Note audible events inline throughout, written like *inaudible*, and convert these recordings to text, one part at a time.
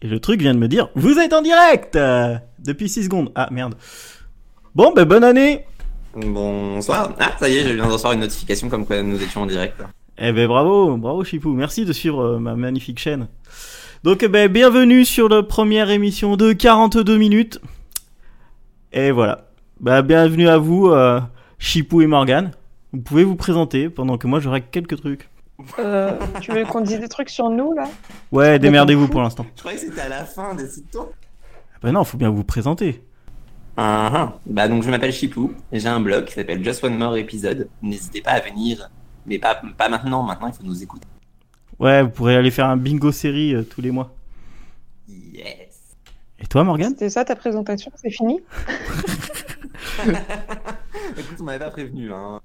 Et le truc vient de me dire, vous êtes en direct euh, Depuis 6 secondes. Ah merde. Bon, ben bonne année Bonsoir. Ah, ça y est, je viens de recevoir une notification comme quoi nous étions en direct. Eh ben bravo, bravo Chipou. Merci de suivre euh, ma magnifique chaîne. Donc eh ben bienvenue sur la première émission de 42 minutes. Et voilà. Bah bienvenue à vous, euh, Chipou et Morgan. Vous pouvez vous présenter pendant que moi je règle quelques trucs. Euh, tu veux qu'on dise des trucs sur nous là? Ouais, démerdez-vous pour l'instant. Je croyais que c'était à la fin, décide-toi. Bah non, faut bien vous présenter. Ah, ah. Bah donc je m'appelle Chipou, j'ai un blog qui s'appelle Just One More Episode. N'hésitez pas à venir, mais pas, pas maintenant, maintenant il faut nous écouter. Ouais, vous pourrez aller faire un bingo série euh, tous les mois. Yes. Et toi Morgan C'était ça ta présentation? C'est fini? *laughs* Écoute, on m'avait pas prévenu, hein.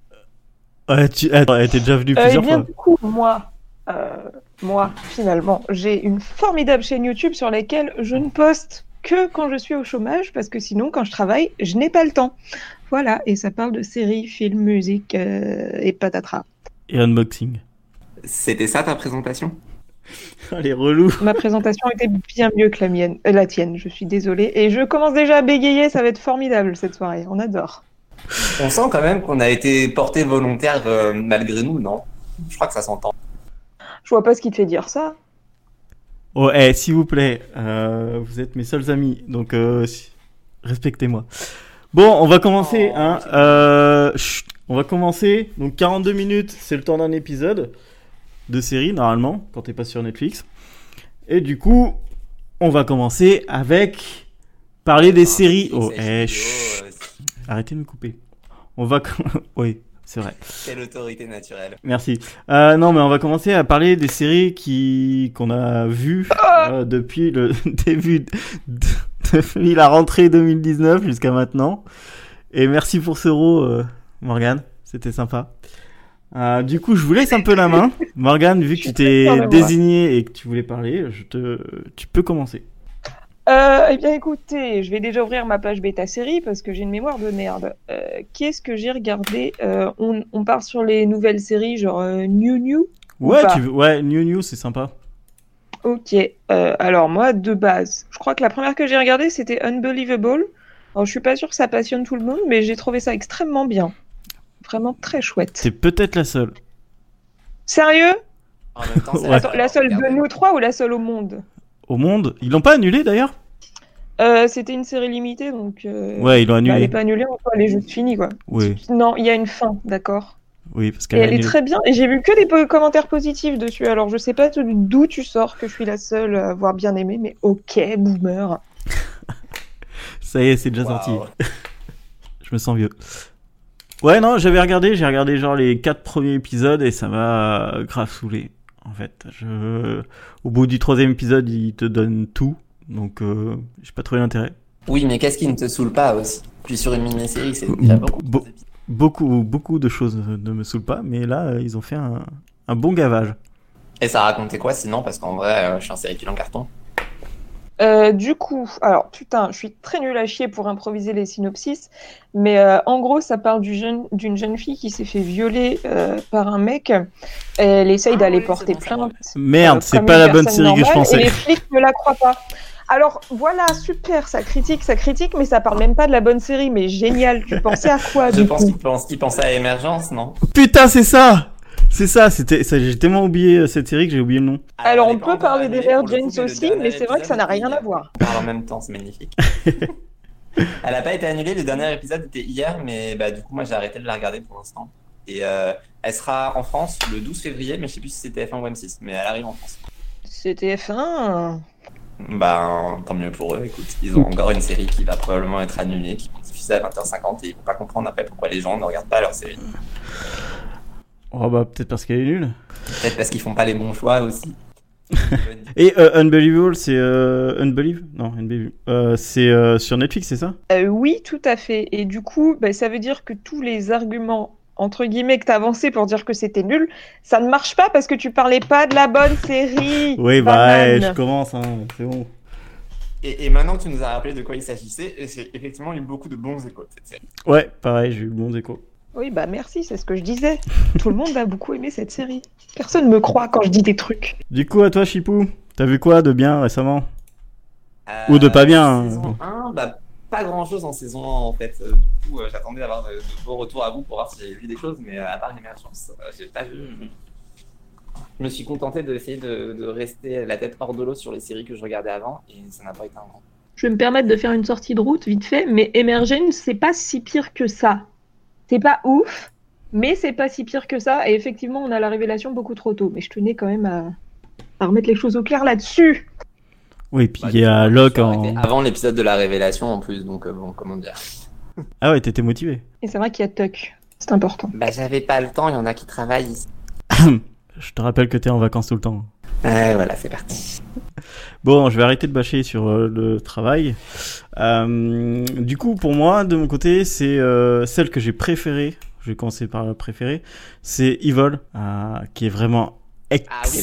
Ouais, tu... Attends, t'es déjà venu Euh, Eh plusieurs bien, fois. du coup, moi, euh, moi, finalement, j'ai une formidable chaîne YouTube sur laquelle je ne poste que quand je suis au chômage, parce que sinon, quand je travaille, je n'ai pas le temps. Voilà, et ça parle de séries, films, musique euh, et patatras. Et unboxing. C'était ça ta présentation? *laughs* Allez, relou. Ma présentation était bien mieux que la mienne, euh, la tienne. Je suis désolée, et je commence déjà à bégayer. Ça va être formidable cette soirée. On adore. On sent quand même qu'on a été porté volontaire euh, malgré nous, non? Je crois que ça s'entend. Je vois pas ce qui te fait dire ça. Oh, eh, s'il vous plaît, euh, vous êtes mes seuls amis, donc euh, si- respectez-moi. Bon, on va commencer, Oh, hein. euh, chut, on va commencer. Donc 42 minutes, c'est le temps d'un épisode de série normalement, quand t'es pas sur Netflix. Et du coup, on va commencer avec parler des séries. Oh, eh, chut, arrêtez de me couper. On va, *laughs* oui, c'est vrai. Quelle autorité naturelle. Merci. Euh, non, mais on va commencer à parler des séries qui qu'on a vues euh, depuis le *laughs* début, de- depuis la rentrée 2019 jusqu'à maintenant. Et merci pour ce euro, euh, Morgane. C'était sympa. Euh, du coup, je vous laisse un peu la main. *laughs* Morgane, vu que tu t'es désigné et que tu voulais parler, je te, tu peux commencer. Euh, eh bien, écoutez, je vais déjà ouvrir ma page bêta série parce que j'ai une mémoire de merde. Euh, Qu'est-ce que j'ai regardé Euh, on, on part sur les nouvelles séries, genre euh, New New. Ou Ouais, pas tu veux, ouais, New New, c'est sympa. Ok. Euh, alors moi, de base, je crois que la première que j'ai regardée, c'était Unbelievable. Alors, je suis pas sûre que ça passionne tout le monde, mais j'ai trouvé ça extrêmement bien. Vraiment très chouette. C'est peut-être la seule. Sérieux? En même temps, c'est Ouais. Attends, la seule de nous trois ou la seule au monde? Au monde, ils l'ont pas annulé d'ailleurs? Euh, C'était une série limitée, donc. euh, Ouais, ils l'ont bah, elle annulé. est pas annulée, en soi, elle est juste finie, quoi. Oui, Non, il y a une fin, d'accord. oui, parce Et qu'elle a elle est très bien. Et j'ai vu que des commentaires positifs dessus. Alors je sais pas d'où tu sors que je suis la seule à avoir bien aimé, mais ok, boomer. *laughs* Ça y est, c'est déjà sorti. *laughs* Je me sens vieux. Ouais, non, j'avais regardé, j'ai regardé genre les quatre premiers épisodes et ça m'a grave saoulé. En fait, je... au bout du troisième épisode, il te donne tout, donc euh, j'ai pas trouvé l'intérêt. Oui, mais qu'est-ce qui ne te saoule pas aussi? Puis sur une mini-série, c'est déjà beaucoup. Beaucoup, beaucoup de choses ne me saoulent pas, mais là, euh, ils ont fait un, un bon gavage. Et ça racontait quoi sinon? Parce qu'en vrai, euh, je suis un série en carton. Euh, du coup, alors putain, je suis très nulle à chier pour improviser les synopsis, mais euh, en gros, ça parle du jeune- d'une jeune fille qui s'est fait violer euh, par un mec. Elle essaye Ah d'aller ouais, porter bon, plainte. Merde, euh, c'est pas la bonne série que je normale, Et les pensais. flics ne la croient pas. Alors voilà, super, ça critique, ça critique, mais ça parle même pas de la bonne série, mais génial. Tu pensais à quoi Je du pense coup qu'il pense, qu'il pensait à Émergence, non? Putain, c'est ça C'est ça, c'était, ça, j'ai tellement oublié euh, cette série que j'ai oublié le nom. Alors, on est peut parler des coup, James aussi, mais c'est vrai que ça n'a rien à voir. On parle en même temps, c'est magnifique. *laughs* Elle a pas été annulée, le dernier épisode était hier, mais bah, du coup, moi j'ai arrêté de la regarder pour l'instant. Et euh, elle sera en France le 12 février, mais je sais plus si c'était F1 ou M6, mais elle arrive en France. C'était F1. Bah, tant mieux pour eux, écoute. Ils ont encore une série qui va probablement être annulée, qui va diffuser à 20h50 et ils vont pas comprendre après pourquoi les gens ne regardent pas leur série. Oh bah peut-être parce qu'elle est nulle. Peut-être parce qu'ils font pas les bons choix aussi. *laughs* Et euh, Unbelievable, c'est euh, Unbelieve? Non, Unbelieve. Euh, c'est euh, sur Netflix, c'est ça? Euh, oui, tout à fait. Et du coup, bah, ça veut dire que tous les arguments entre guillemets que t'as avancé pour dire que c'était nul, ça ne marche pas parce que tu parlais pas de la bonne série. *laughs* Oui, bah ouais, je commence, hein, c'est bon. Et, et maintenant que tu nous as rappelé de quoi il s'agissait, et c'est effectivement eu beaucoup de bons échos de cette série? Ouais, pareil, j'ai eu bon écho. Oui, bah merci, c'est ce que je disais. Tout le monde a beaucoup aimé cette série. Personne me croit quand je dis des trucs. Du coup, à toi, Chipou, t'as vu quoi de bien récemment? Ou de pas bien. Euh, saison 1, bah, pas grand chose en saison 1 en fait. Euh, du coup, euh, j'attendais d'avoir de, de beaux retours à vous pour voir si j'avais vu des choses, mais euh, à part l'émergence, euh, j'ai pas vu. Je me suis contenté d'essayer de, de rester la tête hors de l'eau sur les séries que je regardais avant et ça n'a pas été un grand. Je vais me permettre de faire une sortie de route vite fait, mais Emergence, c'est pas si pire que ça. C'est pas ouf, mais c'est pas si pire que ça. Et effectivement, on a la révélation beaucoup trop tôt. Mais je tenais quand même à, à remettre les choses au clair là-dessus. Oui, puis Bah, il y a Locke en. Avant l'épisode de la révélation en plus, donc euh, bon, comment dire. Ah ouais, t'étais motivé. Et c'est vrai qu'il y a Tuck. C'est important. Bah, j'avais pas le temps, il y en a qui travaillent ici. *laughs* Je te rappelle que t'es en vacances tout le temps. Ouais, voilà, c'est parti. Bon, je vais arrêter de bâcher sur euh, le travail. Euh, du coup, pour moi, de mon côté, c'est euh, celle que j'ai préférée. Je vais commencer par la préférée. C'est Evil, qui est vraiment Ah oui.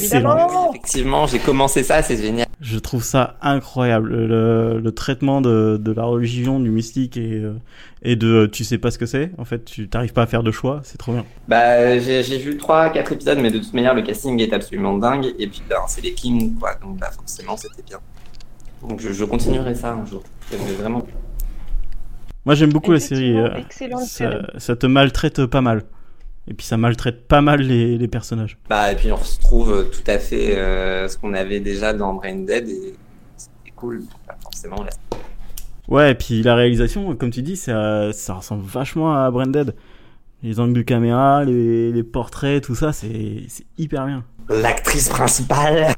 Effectivement, j'ai commencé ça, c'est génial. Je trouve ça incroyable. Le, le traitement de, de la religion, du mystique et, euh, et de tu sais pas ce que c'est. En fait, tu t'arrives pas à faire de choix. C'est trop bien. Bah, j'ai j'ai vu 3-4 épisodes, mais de toute manière, le casting est absolument dingue. Et puis, ben, c'est les Kings, quoi. Donc, bah, forcément, c'était bien. Donc, je, je continuerai ça un jour. Vraiment. Moi, j'aime beaucoup la série. Euh, Excellente série. ça, ça te maltraite pas mal. Et puis ça maltraite pas mal les, les personnages. Bah, et puis, on retrouve euh, tout à fait euh, ce qu'on avait déjà dans Brain Dead. Et c'était cool. Bah, forcément, là. Ouais, et puis la réalisation, comme tu dis, ça, ça ressemble vachement à Branded. Les angles de caméra, les, les portraits, tout ça, c'est c'est hyper bien. L'actrice principale.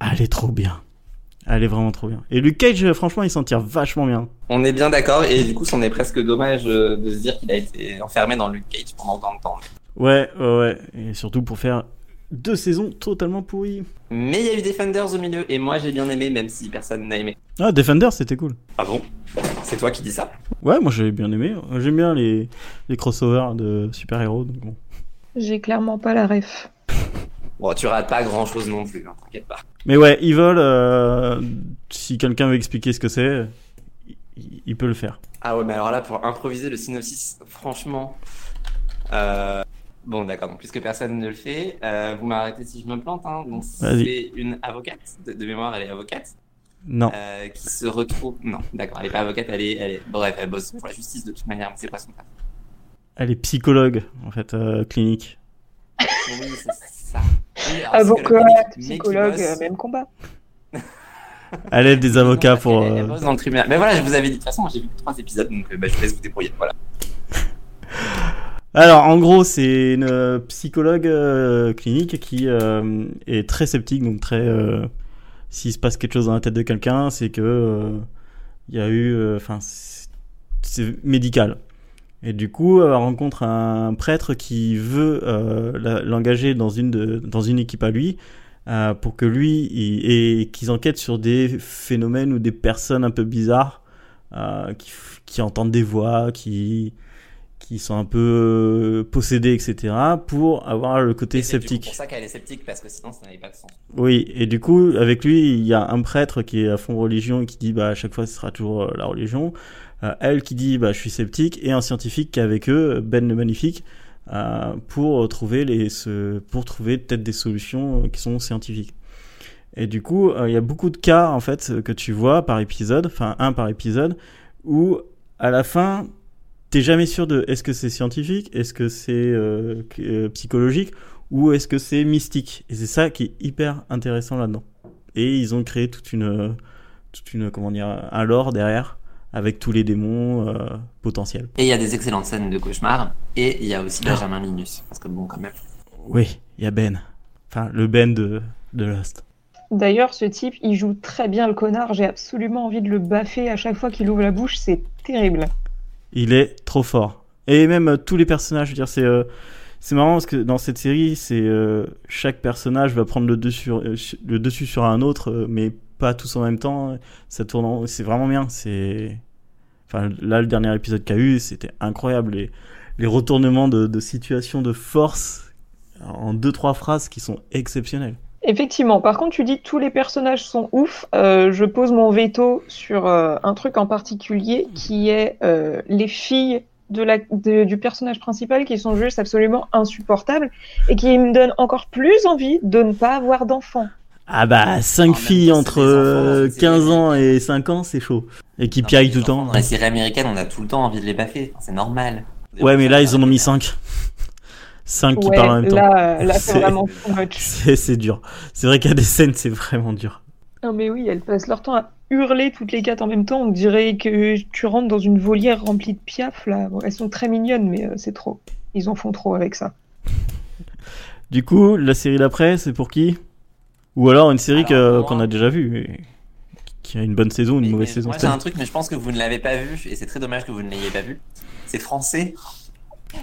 Elle est trop bien. Elle est vraiment trop bien. Et Luke Cage, franchement, il s'en tire vachement bien. On est bien d'accord. Et du coup, c'en est presque dommage euh, de se dire qu'il a été enfermé dans Luke Cage pendant tant de temps. Ouais, ouais, ouais. Et surtout pour faire deux saisons totalement pourries. Mais il y a eu Defenders au milieu. Et moi, j'ai bien aimé, même si personne n'a aimé. Ah, Defender, c'était cool. Ah bon? C'est toi qui dis ça? Ouais, moi j'ai bien aimé. J'aime bien les, les crossovers de super-héros. donc bon. J'ai clairement pas la ref. *laughs* Bon, tu rates pas grand chose non plus, hein, t'inquiète pas. Mais ouais, Evil, euh, si quelqu'un veut expliquer ce que c'est, il, il peut le faire. Ah ouais, mais alors là, pour improviser le synopsis, franchement. Euh... Bon, d'accord, donc puisque personne ne le fait, euh, vous m'arrêtez si je me plante. Hein. Donc, c'est une avocate, de, de mémoire, elle est avocate, Non. euh, qui se retrouve. Non, d'accord, elle est pas avocate, elle est, elle est. Bref, elle bosse pour la justice de toute manière, mais c'est pas son taf. Elle est psychologue, en fait, euh, clinique. Oui, c'est ça. Oui, Avocat, psychologue bosse- même combat. *laughs* Elle aide des avocats pour. Elle, elle bosse dans le tribunal. Mais voilà, je vous avais dit, de toute façon, j'ai vu que trois épisodes, donc bah, je vous laisse vous débrouiller. Voilà. Alors, en gros, c'est une euh, psychologue euh, clinique qui euh, est très sceptique, donc très. euh, S'il se passe quelque chose dans la tête de quelqu'un, c'est que il y a eu, enfin, c'est- médical. Et du coup, elle rencontre un prêtre qui veut l'engager dans une dans une équipe à lui pour que lui et qu'ils enquêtent sur des phénomènes ou des personnes un peu bizarres qui entendent des voix, qui qui sont un peu euh, possédés, etc., pour avoir le côté Et c'est sceptique. pour ça qu'elle est sceptique, parce que sinon, ça n'avait pas de sens. Oui, et du coup, avec lui, il y a un prêtre qui est à fond religion et qui dit, bah, à chaque fois, ce sera toujours euh, la religion. Euh, elle qui dit, bah, je suis sceptique, et un scientifique qui est avec eux, Ben le Magnifique, euh, pour trouver les, ce, pour trouver peut-être des solutions qui sont scientifiques. Et du coup, euh, il y a beaucoup de cas, en fait, que tu vois par épisode, enfin, un par épisode, où, à la fin, t'es jamais sûr de est-ce que c'est scientifique, est-ce que c'est euh, euh, psychologique, ou est-ce que c'est mystique Et c'est ça qui est hyper intéressant là-dedans. Et ils ont créé toute une, toute une, comment dire, un lore derrière avec tous les démons euh, potentiels. Et il y a des excellentes scènes de cauchemar, et il y a aussi Ah. Benjamin Linus, parce que bon, quand même. Oui, il y a Ben, enfin le Ben de, de Lost. D'ailleurs, ce type, il joue très bien le connard. J'ai absolument envie de le baffer à chaque fois qu'il ouvre la bouche. C'est terrible. Il est trop fort. Et même euh, tous les personnages, je veux dire, c'est euh, c'est marrant parce que dans cette série, c'est euh, chaque personnage va prendre le dessus, sur un autre, mais pas tous en même temps. Ça tourne, en- c'est vraiment bien. C'est, enfin là, le dernier épisode qu'il y a eu, c'était incroyable. Les, les retournements de, de situation de force en deux trois phrases qui sont exceptionnels. Effectivement. Par contre, tu dis tous les personnages sont ouf. Euh, je pose mon veto sur euh, un truc en particulier qui est euh, les filles de la, de- du personnage principal qui sont juste absolument insupportables et qui me donnent encore plus envie de ne pas avoir d'enfants. Ah bah, 5 même filles temps, entre des enfants dans euh, une série 15 ans et 5 ans, c'est chaud. Et qui piaillent tout le temps. Dans les séries américaines, on a tout le temps envie de les baffer. C'est normal. Ouais, mais là, ils en ont mis 5. 5 qui Ouais, parlent en même temps. là, là C'est- vraiment too much. *laughs* C'est dur. C'est vrai qu'il y a des scènes, c'est vraiment dur. Non mais oui, elles passent leur temps à hurler toutes les quatre en même temps. On dirait que tu rentres dans une volière remplie de piafs là. Bon, elles sont très mignonnes, mais euh, c'est trop. Ils en font trop avec ça. *laughs* Du coup, la série d'après, c'est pour qui? Ou alors une série qu'on a déjà vue qui a une bonne saison ou une Mais- mauvaise mais saison. Moi, j'ai un truc, mais je pense que vous ne l'avez pas vu, et c'est très dommage que vous ne l'ayez pas vu. C'est français.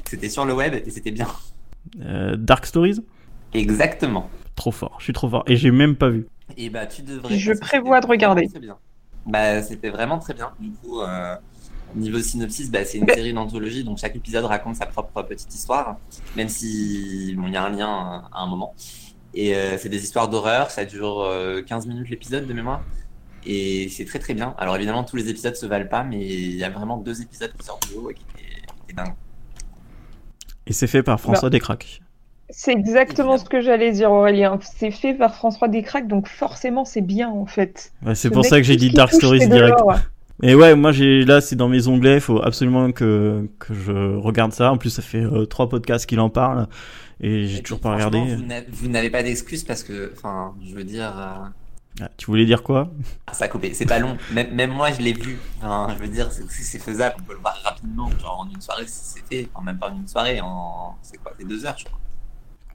C'était sur le web et c'était bien. Euh, Dark Stories Exactement. Trop fort, je suis trop fort. Et j'ai même pas vu. Et bah, tu devrais. Je prévois de regarder. très bien. Bah, c'était vraiment très bien. Du coup, euh, niveau synopsis, bah, c'est une série d'anthologie, donc chaque épisode raconte sa propre petite histoire, même si bon, il y a un lien à un moment. Et euh, c'est des histoires d'horreur, ça dure euh, 15 minutes l'épisode de mémoire. Et c'est très très bien. Alors évidemment, tous les épisodes se valent pas, mais il y a vraiment deux épisodes qui sortent du lot et qui étaient dingues. Et c'est fait par Bah. François Descraques. C'est exactement ce que j'allais dire, Aurélien. C'est fait par François Descraques, donc forcément c'est bien en fait. Ouais, c'est Ce pour ça que j'ai dit Dark touche, Stories direct. Mais ouais, moi j'ai là c'est dans mes onglets, il faut absolument que, que je regarde ça. En plus ça fait euh, trois podcasts qu'il en parle et j'ai toujours pas regardé. Vous n'a- Vous n'avez pas d'excuses parce que, enfin, je veux dire. euh, Ah, tu voulais dire quoi? Ah, ça a coupé, c'est pas long. Même, même moi, je l'ai vu. Enfin, je veux dire, c'est c'est faisable, on peut le voir rapidement. Genre en une soirée, c'est fait. Enfin, même pas en une soirée, en. C'est quoi C'est deux heures, je crois.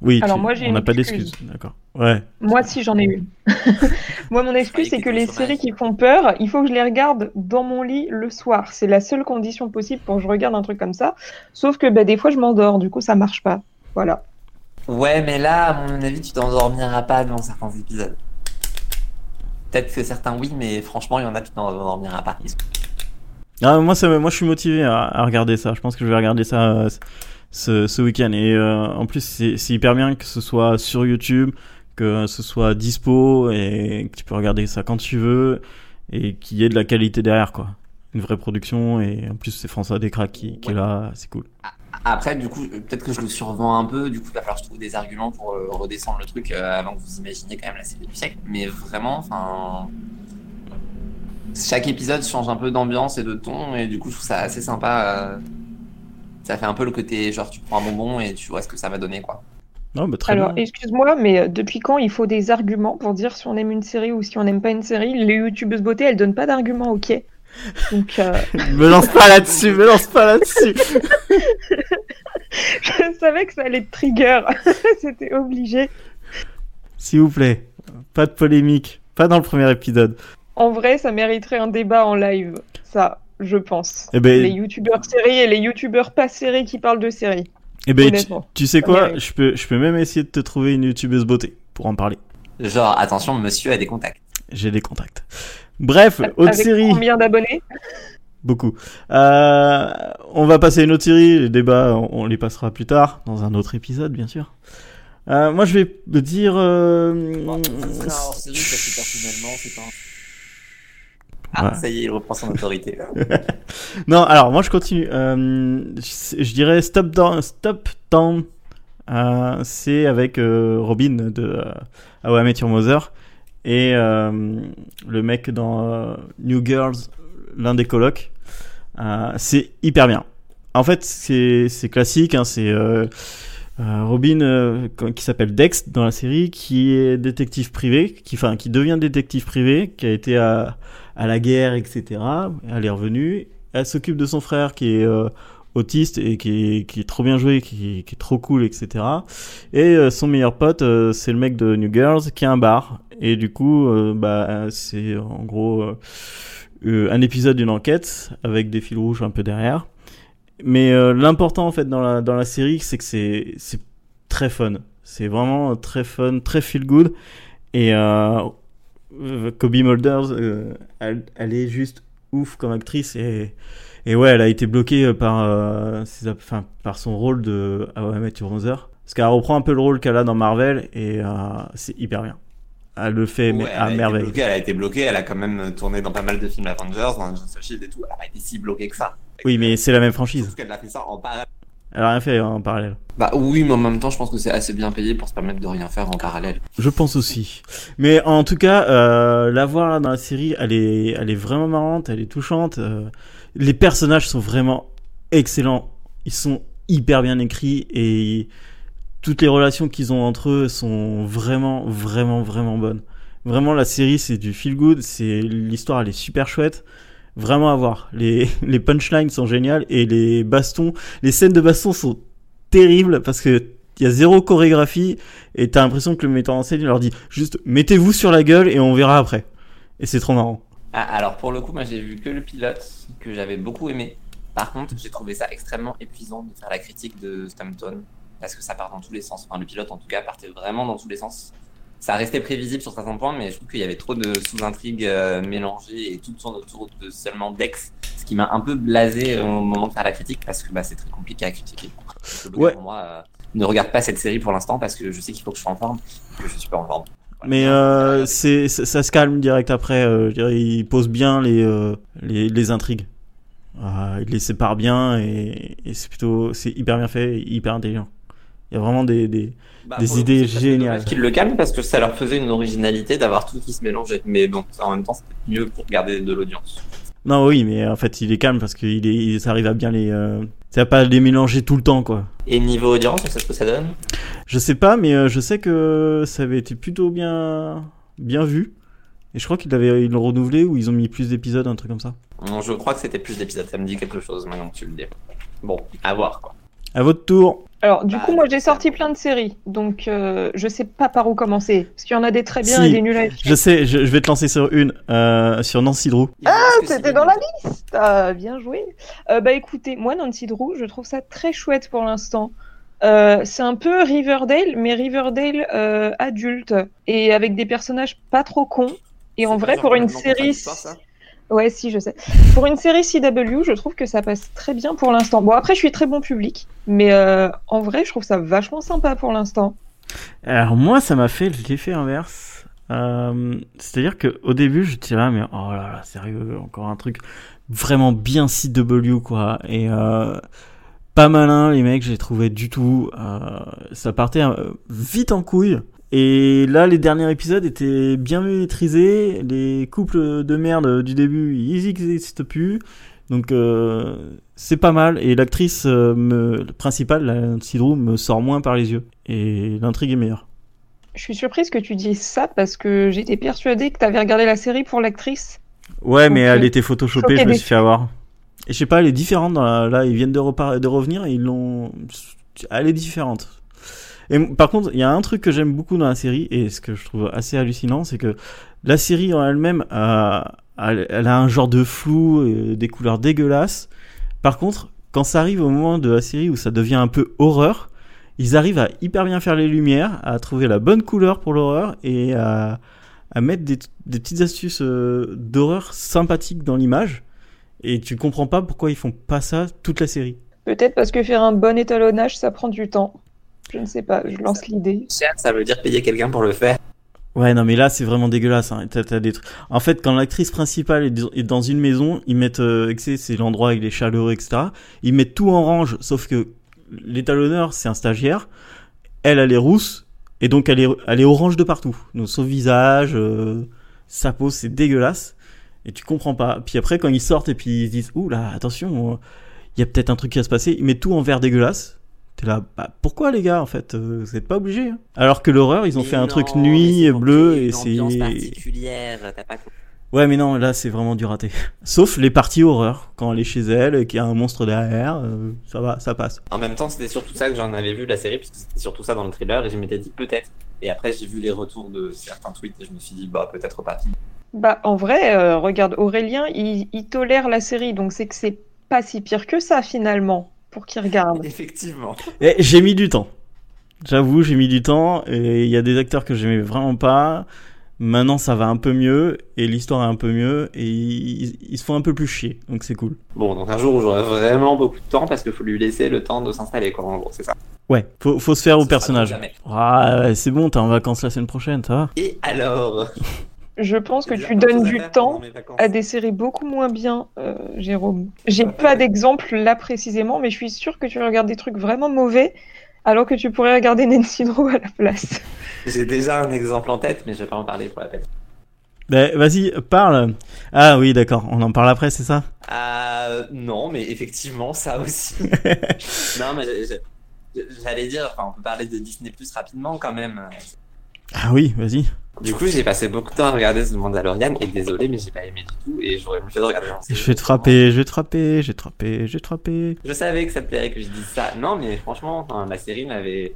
Oui, Alors, tu- moi, j'ai on n'a pas excuse. d'excuses, d'accord. Ouais. Moi, si j'en ai une. *laughs* Moi, mon excuse, c'est que les séries qui font peur, il faut que je les regarde dans mon lit le soir. C'est la seule condition possible pour que je regarde un truc comme ça. Sauf que bah, des fois, je m'endors, du coup, ça marche pas. Voilà. Ouais, mais là, à mon avis, tu t'endormiras pas dans certains épisodes. Peut-être que certains, oui, mais franchement, il y en a, tu t'endormiras pas. Ils sont- Ah, moi, ça, moi je suis motivé à, à regarder ça. Je pense que je vais regarder ça euh, ce, ce week-end. Et euh, en plus, c'est hyper bien que ce soit sur YouTube, que ce soit dispo et que tu peux regarder ça quand tu veux et qu'il y ait de la qualité derrière, quoi. Une vraie production et en plus, c'est François Descraques qui, qui est là, c'est cool. Après, du coup, peut-être que je le survends un peu. Du coup, il va falloir que je trouve des arguments pour euh, redescendre le truc euh, avant que vous imaginiez quand même la série du siècle. Mais vraiment, enfin. Chaque épisode change un peu d'ambiance et de ton, et du coup, je trouve ça assez sympa. euh, Ça fait un peu le côté genre, tu prends un bonbon et tu vois ce que ça va donner, quoi. Non, bah, très Alors, excuse-moi, mais depuis quand il faut des arguments pour dire si on aime une série ou si on n'aime pas une série? Les youtubeuses beauté, elles donnent pas d'arguments, ok Donc, euh, *laughs* me lance pas là-dessus, me lance pas là-dessus. *laughs* je savais que ça allait te trigger. *laughs* C'était obligé. S'il vous plaît, pas de polémique, pas dans le premier épisode. En vrai, ça mériterait un débat en live. Ça, je pense. Eh ben- Les youtubeurs séries et les youtubeurs pas séries qui parlent de séries. Eh ben, tu, tu sais quoi, je peux, je peux même essayer de te trouver une youtubeuse beauté pour en parler. Genre, attention, monsieur a des contacts. J'ai des contacts. Bref, autre Avec série, combien d'abonnés beaucoup. Euh, on va passer à une autre série. Les débats, on, on les passera plus tard dans un autre épisode, bien sûr. Euh, moi, je vais dire. euh, Bon, parce que personnellement, c'est pas un- Ah, Ouais. ça y est, il reprend son autorité. là. *laughs* Non, alors moi je continue. Euh, je, je dirais Stop Down. Stop Down. Euh, c'est avec euh, Robin de euh, How I Met Your Mother et euh, le mec dans euh, New Girls, l'un des colocs. Euh, c'est hyper bien. En fait, c'est classique. Hein, c'est Robin qui s'appelle Dex dans la série, qui est détective privé, qui, enfin, qui devient détective privé, qui a été à, la guerre, etc. Elle est revenue. Elle s'occupe de son frère qui est autiste et qui est, trop bien joué, qui, est trop cool, etc. Et euh, son meilleur pote, euh, c'est le mec de New Girls qui a un bar. Et du coup, euh, bah, c'est en gros un épisode d'une enquête avec des fils rouges un peu derrière. Mais l'important en fait dans la, série, c'est que c'est très fun. C'est vraiment très fun, très feel good. Et euh, Kobe Mulders, elle, elle est juste ouf comme actrice et et ouais, elle a été bloquée euh, par euh, ses, enfin, par son rôle de How I Met Your Mother parce qu'elle reprend un peu le rôle qu'elle a dans Marvel et euh, c'est hyper bien. Elle le fait mais Ouais, elle, à a été merveille. bloquée, elle a été bloquée, elle a quand même tourné dans pas mal de films Avengers, dans Agents of Shield et tout. Elle a pas été si bloquée que ça. Oui, mais c'est la même franchise. Sauf qu'elle a fait ça en parallèle. Elle a rien fait en parallèle. Bah oui, mais en même temps, je pense que c'est assez bien payé pour se permettre de rien faire en parallèle. Je pense aussi. Mais en tout cas, euh, la voir là dans la série, elle est, elle est vraiment marrante, elle est touchante. euh, les personnages sont vraiment excellents. Ils sont hyper bien écrits et toutes les relations qu'ils ont entre eux sont vraiment, vraiment, vraiment bonnes. Vraiment, la série, c'est du feel good. C'est l'histoire, elle est super chouette. Vraiment à voir. Les, *laughs* punchlines sont géniales et les bastons, les scènes de baston sont terribles parce que il y a zéro chorégraphie et t'as l'impression que le metteur en scène leur dit juste mettez-vous sur la gueule et on verra après. Et c'est trop marrant. Ah, alors pour le coup, moi j'ai vu que le pilote que j'avais beaucoup aimé. Par contre, j'ai trouvé ça extrêmement épuisant de faire la critique de Stumpton parce que ça part dans tous les sens. Enfin, le pilote en tout cas partait vraiment dans tous les sens. Ça restait prévisible sur certains points, mais je trouve qu'il y avait trop de sous-intrigues euh, mélangées et tout tourne autour de seulement Dex, ce qui m'a un peu blasé au moment de faire la critique parce que bah, c'est très compliqué à critiquer. Donc, Ouais. Pour moi, euh, ne regarde pas cette série pour l'instant parce que je sais qu'il faut que je sois en forme et que je suis pas en forme. Mais euh, c'est ça, ça se calme direct après. euh, je dirais, il pose bien les euh, les, les intrigues. Euh, il les sépare bien et, et c'est plutôt c'est hyper bien fait, et hyper intelligent. Il y a vraiment des, des... Bah, Des idées géniales. Qu'ils le calment parce que ça leur faisait une originalité d'avoir tout qui se mélangeait. Mais bon, en même temps, c'était mieux pour garder de l'audience. Non oui mais en fait il est calme parce qu'il est il arrive à bien les euh, ça va pas les mélanger tout le temps quoi. Et niveau audience, on sait ce que ça donne? Je sais pas, mais euh, je sais que ça avait été plutôt bien, bien vu. Et je crois qu'ils l'avaient, ils l'ont renouvelé ou ils ont mis plus d'épisodes, un truc comme ça. Non, Je crois que c'était plus d'épisodes. Ça me dit quelque chose maintenant que tu le dis. Bon, à voir quoi. À votre tour. Alors, du Bah, coup, moi, j'ai sorti plein de séries, donc euh, je sais pas par où commencer. Parce qu'il y en a des très bien Si, et des nuls à. Je sais, je, je vais te lancer sur une, euh, sur Nancy Drew. Ah, C'était dans la liste Ah, Bien joué Euh, Bah écoutez, moi, Nancy Drew, je trouve ça très chouette pour l'instant. Euh, c'est un peu Riverdale, mais Riverdale euh, adulte, et avec des personnages pas trop cons. Et en vrai, pour une série... Ouais, si, je sais. Pour une série CW, je trouve que ça passe très bien pour l'instant. Bon, après, je suis très bon public, mais euh, en vrai, je trouve ça vachement sympa pour l'instant. Alors moi, ça m'a fait l'effet inverse. Euh, C'est-à-dire que au début, j'étais là, mais oh là là, sérieux, encore un truc vraiment bien CW quoi. Et euh, pas malin, les mecs, j'ai trouvé du tout. Ça partait vite en couille. Et là, les derniers épisodes étaient bien maîtrisés. Les couples de merde du début, ils n'existent plus. Donc euh, c'est pas mal. Et l'actrice euh, principale, la Drew, me sort moins par les yeux. Et l'intrigue est meilleure. Je suis surprise que tu dises ça parce que j'étais persuadée que tu avais regardé la série pour l'actrice. Ouais, mais elle était photoshopée, je me suis fait avoir. Et je sais pas, elle est différente. Dans la- Là, ils viennent de, repar- de revenir et ils l'ont. Elle est différente. Et par contre, il y a un truc que j'aime beaucoup dans la série et ce que je trouve assez hallucinant, c'est que la série en elle-même, euh, elle, a un genre de flou, et des couleurs dégueulasses. Par contre, quand ça arrive au moment de la série où ça devient un peu horreur, ils arrivent à hyper bien faire les lumières, à trouver la bonne couleur pour l'horreur et à, mettre des, des petites astuces euh, d'horreur sympathiques dans l'image. Et tu comprends pas pourquoi ils font pas ça toute la série. Peut-être parce que faire un bon étalonnage, ça prend du temps. Je ne sais pas, je lance l'idée. Ça veut dire payer quelqu'un pour le faire. Ouais, non, mais là, c'est vraiment dégueulasse. Hein. Des trucs- En fait, quand l'actrice principale est dans- est une maison, ils mettent, euh, c'est l'endroit avec les chaleureux, etc. Ils mettent tout en range, sauf que l'étalonneur, c'est un stagiaire. Elle, elle est rousse, et donc elle est, elle est orange de partout. Donc, son visage, euh, sa peau, c'est dégueulasse. Et tu comprends pas. Puis après, quand ils sortent et puis ils se disent, ouh là, attention, il y a peut-être un truc qui va se passer, ils mettent tout en vert dégueulasse. T'es là, bah, pourquoi les gars, en fait, euh, vous êtes pas obligés. hein? Alors que l'horreur, ils ont Mais fait un truc nuit, pour bleu, et une c'est... particulière, t'as pas compris. Ouais, mais non, là, c'est vraiment du raté. *laughs* Sauf les parties horreur. Quand elle est chez elle et qu'il y a un monstre derrière, euh, ça va, ça passe. En même temps, c'était surtout ça que j'en avais vu la série, parce que c'était surtout ça dans le trailer, et je m'étais dit peut-être. Et après, j'ai vu les retours de certains tweets, et je me suis dit, bah, peut-être pas. Bah, en vrai, euh, regarde, Aurélien, il, il tolère la série, donc c'est que c'est pas si pire que ça finalement, pour qu'il regarde. Effectivement. Et j'ai mis du temps. J'avoue, j'ai mis du temps. Et il y a des acteurs que j'aimais vraiment pas. Maintenant, ça va un peu mieux. Et l'histoire est un peu mieux. Et ils, ils se font un peu plus chier. Donc c'est cool. Bon, donc un jour où j'aurai vraiment beaucoup de temps, parce qu'il faut lui laisser le temps de s'installer, quoi, en gros, c'est ça. Ouais, faut, faut se faire au personnage. Ah, ouais, c'est bon, t'es en vacances la semaine prochaine, ça va? Et alors? *laughs* Je pense que tu donnes du temps à des séries beaucoup moins bien, euh, Jérôme. J'ai pas d'exemple là précisément, mais je suis sûre que tu regardes des trucs vraiment mauvais, alors que tu pourrais regarder Nancy Drew à la place. *laughs* J'ai déjà un exemple en tête, mais je vais pas en parler pour la peine. Ben, vas-y, parle. Ah oui, d'accord, on en parle après, c'est ça? Euh, non, mais effectivement, ça aussi. *laughs* non, mais j'allais dire, enfin, on peut parler de Disney Plus rapidement quand même. Ah oui, vas-y. Du coup, j'ai passé beaucoup de temps à regarder The Mandalorian et désolé, mais j'ai pas aimé du tout et j'aurais mieux fait de regarder Je vais te frapper, je vais te frapper, je vais te frapper, je vais te frapper. Je savais que ça plairait que je dise ça. Non, mais franchement, enfin, la série n'avait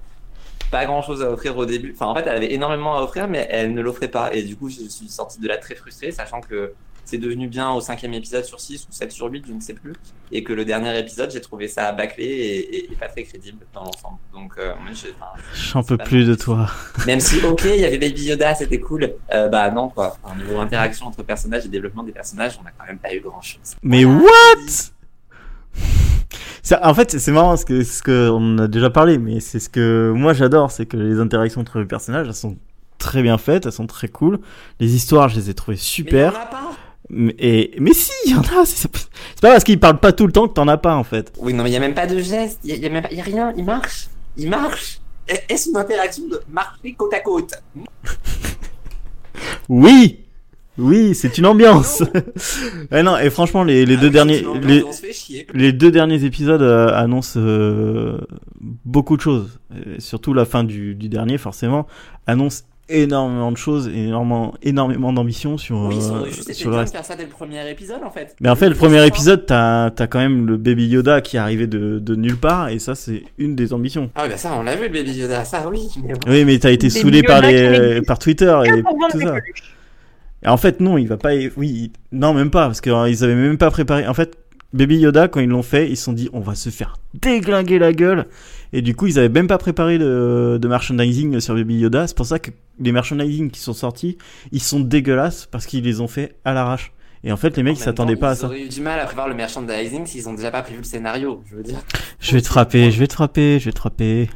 pas grand chose à offrir au début. Enfin, en fait, elle avait énormément à offrir, mais elle ne l'offrait pas. Et du coup, je suis sorti de là très frustré, sachant que c'est devenu bien au cinquième épisode sur 6 ou 7 sur 8, je ne sais plus. Et que le dernier épisode, j'ai trouvé ça bâclé et, et- et pas très crédible dans l'ensemble. Donc, euh, moi, J'en peux plus de toi. même si, *laughs* ok, il y avait Baby Yoda, c'était cool. Euh, bah non, quoi. Enfin, niveau interaction entre personnages et développement des personnages, on a quand même pas eu grand chose. Mais what? Ça, en fait, c'est marrant parce que ce que on a déjà parlé, mais c'est ce que moi j'adore, c'est que les interactions entre les personnages, elles sont très bien faites, elles sont très cool. Les histoires, je les ai trouvées Mais super. pas. Mais, mais si, il y en a. C'est pas parce qu'ils parlent pas tout le temps que t'en as pas en fait. Oui, non, mais il y a même pas de geste, il y y y a rien, il marche, il marche. Est- Est-ce une interaction de marcher côte à côte *laughs* Oui, oui, c'est une ambiance. *laughs* ouais, non, et franchement, les, les Ah deux oui, derniers, les, deux derniers épisodes euh, annoncent euh, beaucoup de choses. Et surtout la fin du, du dernier, forcément, annonce énormément de choses, énormément, énormément d'ambition sur, Oui, ils euh, sont juste été sur le de faire ça dès le premier épisode en fait. Mais en fait, le premier épisode, t'as as quand même le baby Yoda qui est arrivé de, de nulle part, et ça, c'est une des ambitions. Ah, bah ça, on l'a vu le Baby Yoda, ça oui. Mais. Oui, mais t'as été Baby saoulé par Yoda les, n'existe par Twitter et tout ça. Et en fait, non, il va pas. Oui, non, même pas, parce qu'ils avaient même pas préparé. En fait, Baby Yoda, quand ils l'ont fait, ils se sont dit, on va se faire déglinguer la gueule. Et du coup, ils avaient même pas préparé de, de merchandising sur Baby Yoda. C'est pour ça que les merchandising qui sont sortis, ils sont dégueulasses parce qu'ils les ont fait à l'arrache. Et en fait, les mecs, En ils s'attendaient pas à Ils ça. auraient eu du mal à prévoir le merchandising s'ils ont déjà pas prévu le scénario, je veux dire. Je vais te frapper, je vais te frapper, je vais te frapper.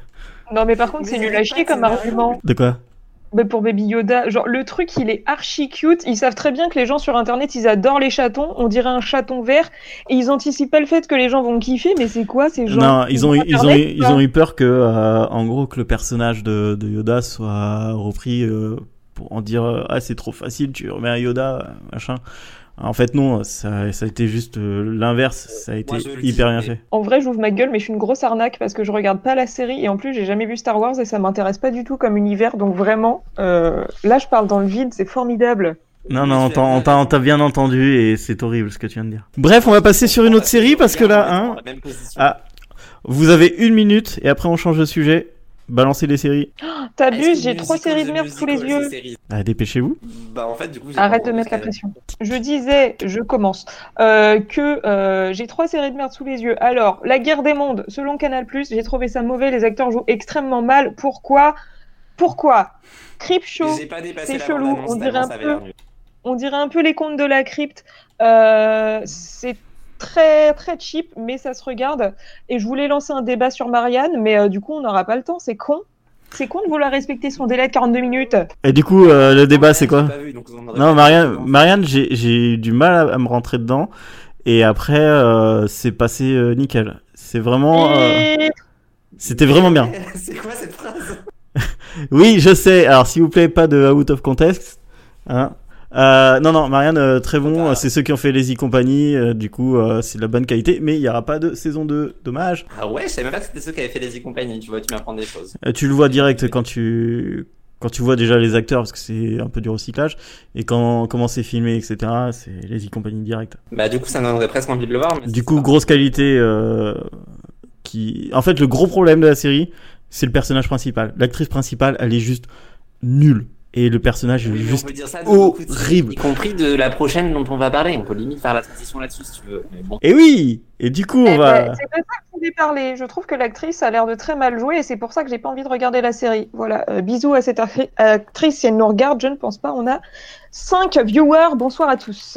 Non, mais par contre, c'est nul à chier comme argument. De quoi? Mais pour Baby Yoda, genre le truc il est archi cute. Ils savent très bien que les gens sur internet ils adorent les chatons. On dirait un chaton vert et ils anticipent pas le fait que les gens vont kiffer. Mais c'est quoi ces gens Non, ils ont, eu- ils ont, eu- ils ont eu peur que, euh, en gros, que le personnage de, de Yoda soit repris euh, pour en dire euh, ah c'est trop facile, tu remets un Yoda, euh, machin. En fait non, ça, ça a été juste euh, l'inverse, ça a été Moi, hyper bien mais- fait. En vrai, j'ouvre ma gueule, mais je suis une grosse arnaque parce que je regarde pas la série et en plus j'ai jamais vu Star Wars et ça m'intéresse pas du tout comme univers. Donc vraiment, euh, là je parle dans le vide, c'est formidable. Non non, on t'a- bien entendu et c'est horrible ce que tu viens de dire. Bref, on va passer sur une autre série parce que là, hein, ah, vous avez une minute et après on change de sujet. Balancez les séries. *gasps* Est-ce T'abuses, j'ai trois séries de merde sous les yeux. Ah, dépêchez-vous. Bah en fait du coup. j'ai Arrête de mettre la pression. Je disais, je commence, euh, que euh, j'ai trois séries de merde sous les yeux. Alors, La guerre des mondes, selon Canal+, j'ai trouvé ça mauvais, les acteurs jouent extrêmement mal. Pourquoi? Pourquoi? Crip Show, J'ai pas dépassé c'est chelou, on dirait un peu- on dirait un peu les contes de la crypte. Euh, c'est très très cheap, mais ça se regarde. Et je voulais lancer un débat sur Marianne, mais euh, du coup, on n'aura pas le temps. C'est con. C'est con de vouloir respecter son délai de 42 minutes. Et du coup, euh, le débat c'est quoi vu, Non, pas Marianne. Marianne j'ai- j'ai eu du mal à, à me rentrer dedans. Et après, euh, c'est passé euh, nickel. C'est vraiment. euh, Et- C'était vraiment bien. *laughs* C'est quoi cette phrase? *laughs* Oui, je sais. Alors, s'il vous plaît, pas de out of context. Hein. Euh, non, non, Marianne, euh, très bon. Ah. C'est ceux qui ont fait les e-compagnie. euh, du coup, euh, c'est de la bonne qualité. Mais il n'y aura pas de saison 2. Dommage. Ah ouais, je savais même pas que c'était ceux qui avaient fait les e-compagnies, tu vois, tu m'apprends des choses. Euh, tu le vois direct quand tu. Quand tu vois déjà les acteurs, parce que c'est un peu du recyclage, et quand comment c'est filmé, etc., c'est les e-compagnie direct. Bah du coup ça me donnerait presque envie de le voir. Mais Du coup, pas. grosse qualité. euh, qui... En fait, le gros problème de la série, c'est le personnage principal. L'actrice principale, elle est juste nulle. Et le personnage est Oui, juste horrible. Y compris de la prochaine dont on va parler. On peut limite faire la transition là-dessus si tu veux. Mais bon. Et oui Et du coup, on Eh va... ben, c'est de ça que je voulais parler. Je trouve que l'actrice a l'air de très mal jouer et c'est pour ça que j'ai pas envie de regarder la série. Voilà, euh, bisous à cette actrice si elle nous regarde, je ne pense pas. On a 5 viewers, bonsoir à tous.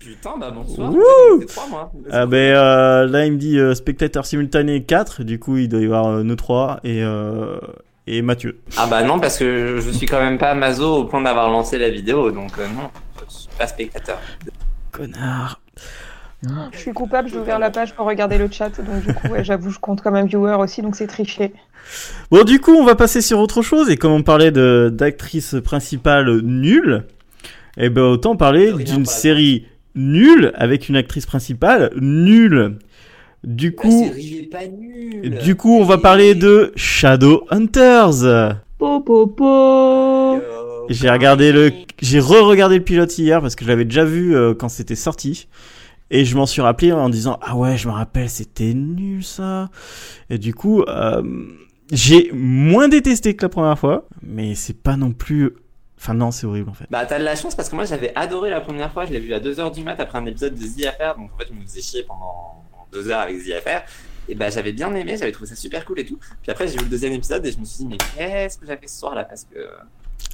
Putain, bah bonsoir. Wouh C'est trois mois. Ah ben, euh, là, il me dit euh, spectateur simultané 4. Du coup, il doit y avoir euh, nous 3 et, euh, et Mathieu. Ah bah non, parce que je suis quand même pas mazo au point d'avoir lancé la vidéo, donc euh, non, je suis pas spectateur. Connard. Je suis coupable, j'ai ouvert la page pour regarder le chat, donc du coup, ouais, j'avoue, je compte comme un viewer aussi, donc c'est triché. Bon, du coup, on va passer sur autre chose. Et comme on parlait de d'actrice principale nulle, eh ben autant parler d'une série nulle avec une actrice principale nulle. Du coup, pas du coup, on va parler de Shadowhunters. Po, po, po. J'ai regardé le, j'ai re-regardé le pilote hier parce que je l'avais déjà vu euh, quand c'était sorti. Et je m'en suis rappelé en disant ah ouais je me rappelle c'était nul ça. Et du coup euh, j'ai moins détesté que la première fois, mais c'est pas non plus. Enfin non c'est horrible en fait. Bah t'as de la chance parce que moi j'avais adoré la première fois, je l'ai vu à 2h du mat après un épisode de The Affair, donc en fait je me faisais chier pendant 2 heures avec Affair. Et bah j'avais bien aimé, j'avais trouvé ça super cool et tout. Puis après j'ai vu le deuxième épisode et je me suis dit mais qu'est-ce que j'ai fait ce soir là parce que...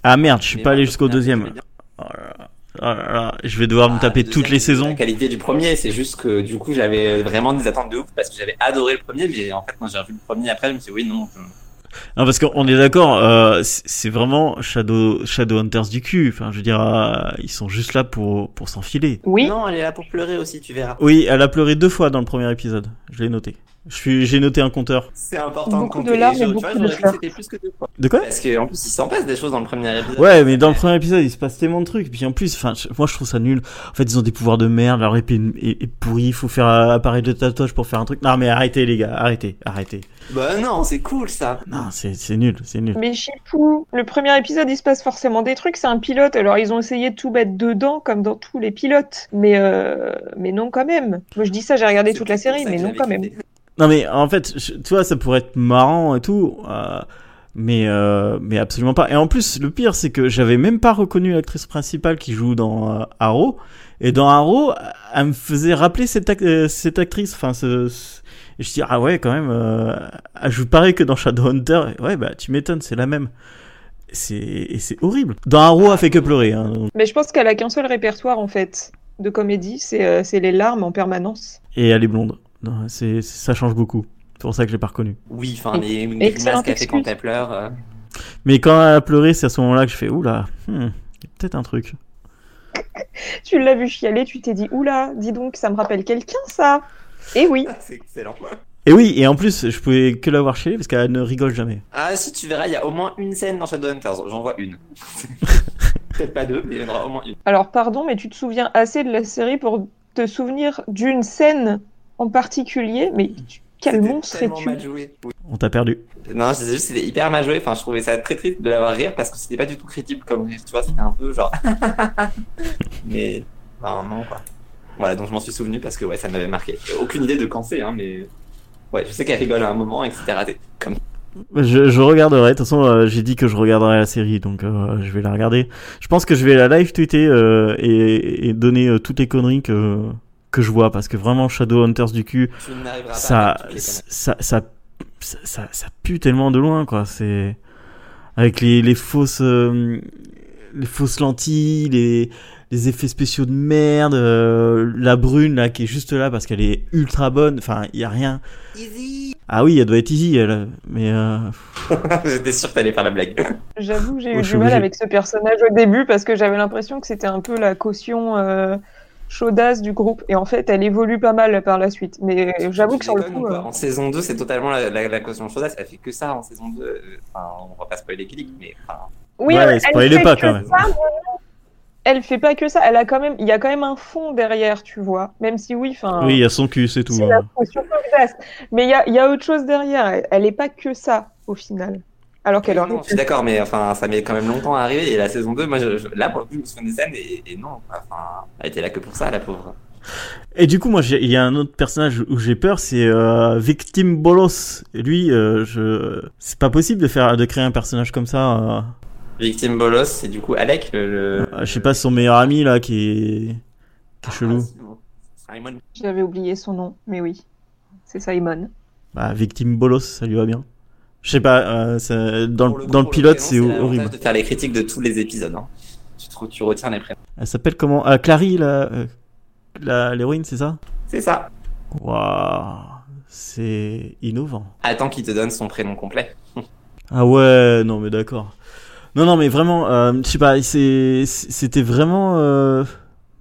Ah merde je suis Mais pas allé jusqu'au deuxième. Oh là là. Oh là là. Je vais devoir me Ah, taper toutes les saisons. La qualité du premier, c'est juste que du coup j'avais vraiment des attentes de ouf parce que j'avais adoré le premier, mais en fait quand j'ai revu le premier après je me suis dit oui non. Non parce qu'on est d'accord, euh, c'est c'est vraiment Shadow Shadowhunters du cul. Enfin je veux dire euh, ils sont juste là pour pour s'enfiler. Oui, Non elle est là pour pleurer aussi, tu verras. Oui elle a pleuré deux fois dans le premier épisode. Je l'ai noté. Je suis j'ai noté un compteur. C'est important Beaucoup de de larmes les et jours, tu beaucoup vois, de fleurs. c'était plus que deux fois. De quoi? Parce qu'en plus il s'en passe des choses dans le premier épisode. Ouais, mais dans le premier épisode, il se passe tellement de trucs. Et puis en plus, enfin, moi je trouve ça nul. En fait, ils ont des pouvoirs de merde. Leur épée est, est pourrie. Il faut faire euh, apparaître de tatouage pour faire un truc. Non, mais arrêtez, les gars. Arrêtez, arrêtez. Bah non, c'est cool ça. Non, c'est c'est nul, c'est nul. mais chipou, le premier épisode, il se passe forcément des trucs, c'est un pilote, alors ils ont essayé de tout mettre dedans, comme dans tous les pilotes, mais, euh, mais non quand même. Moi je dis ça, j'ai regardé toute la série, mais non quand même. Non, mais en fait, je- tu vois, ça pourrait être marrant et tout. euh, mais, euh, mais absolument pas. Et en plus, le pire, c'est que j'avais même pas reconnu l'actrice principale qui joue dans euh, Arrow. Et dans Arrow, elle me faisait rappeler cette, euh, cette actrice. Enfin, ce, ce- Et je dis, ah ouais, quand même, euh, elle joue pareil que dans Shadowhunter. Et Ouais, bah, tu m'étonnes, c'est la même. C'est, et c'est horrible. Dans Arrow, elle fait que pleurer. Hein. Mais je pense qu'elle a qu'un seul répertoire en fait de comédie, c'est c'est les larmes en permanence. Et elle est blonde. Non, c'est, ça change beaucoup. C'est pour ça que je l'ai pas reconnue. Oui, enfin, les Excellente grimaces qu'elle fait quand elle pleure. euh, Mais quand elle a pleuré, c'est à ce moment-là que je fais, oula, hmm, il y a peut-être un truc. *laughs* Tu l'as vu chialer, tu t'es dit oula, dis donc, ça me rappelle quelqu'un ça. Et oui, *laughs* C'est excellent. Et oui, et en plus, je pouvais que la voir chialer parce qu'elle ne rigole jamais. Ah, si tu verras, il y a au moins une scène dans Shadowhunters. J'en vois une. *laughs* Peut-être pas deux, mais il y en aura au moins une. alors pardon, mais tu te souviens assez de la série pour te souvenir d'une scène en particulier, mais tu- quel monstre. Oui. On t'a perdu. Non, je disais juste c'était hyper mal joué. Enfin, je trouvais ça très triste de l'avoir rire parce que c'était pas du tout crédible comme rire. Tu vois, c'était un peu genre. *laughs* mais. Enfin, non, quoi. Voilà, donc je m'en suis souvenu parce que ouais, ça m'avait marqué. J'ai Aucune idée de quand c'est, hein, mais. Ouais, je sais qu'elle rigole à un moment et que c'était raté. Comme Je, je regarderai. De toute façon, euh, j'ai dit que je regarderai la série, donc euh, je vais la regarder. Je pense que je vais la live tweeter euh, et, et donner euh, toutes les conneries que que je vois parce que vraiment Shadowhunters du cul, ça, ça, ça, ça, pue tellement de loin, quoi. C'est avec les, les fausses, euh, les fausses lentilles, les, les effets spéciaux de merde, euh, la brune là qui est juste là parce qu'elle est ultra bonne. Enfin, il y a rien. Easy Ah oui, elle doit être easy, elle. Mais euh, *laughs* J'étais sûr que t'allais faire la blague. J'avoue que j'ai eu du mal avec ce personnage au début parce que j'avais l'impression que c'était un peu la caution euh, chaudasse du groupe. Et en fait, elle évolue pas mal par la suite. Mais j'avoue que sur le coup. euh, En saison 2, c'est totalement la, la, la caution chaudasse. Elle fait que ça en saison 2. euh, Enfin, on va pas spoiler Click, mais enfin. Oui, Ouais, elle fait pas, que quand même. ça, mais non. Elle fait pas que ça. Elle a quand même, il y a quand même un fond derrière, tu vois. Même si oui, enfin. oui, il y a son cul, c'est tout. hein. la. Mais il y a, il y a autre chose derrière. Elle, elle est pas que ça au final. Alors qu'elle aurait Non, je suis d'accord, mais enfin, ça met quand même longtemps à arriver. Et la saison 2, moi, je, je- là, pour le coup, je me souviens des scènes et, et non, enfin, elle était là que pour ça, la pauvre. Et du coup, moi, il y a un autre personnage où j'ai peur, c'est euh, Victim Bolos. Et lui, euh, je, c'est pas possible de faire, de créer un personnage comme ça. euh. Victime Bolos, c'est du coup Alec, le. le- Euh, je sais pas, son meilleur ami là, qui est, qui est chelou. Ah, bon. Simon. J'avais oublié son nom, mais oui, c'est Simon. Bah, Victim Bolos, ça lui va bien. Je sais pas, euh, ça- dans, le, coup, dans le pilote, c'est horrible. de faire les critiques de tous les épisodes. Hein. Tu, te- tu retiens les prénoms. Elle s'appelle comment? Euh, Clary, la, euh, la, l'héroïne, c'est ça? C'est ça. Waouh, c'est innovant. Attends qu'il te donne son prénom complet. *laughs* Ah ouais, non mais d'accord. Non, non, mais vraiment, euh, je sais pas, c'est- c'était vraiment euh,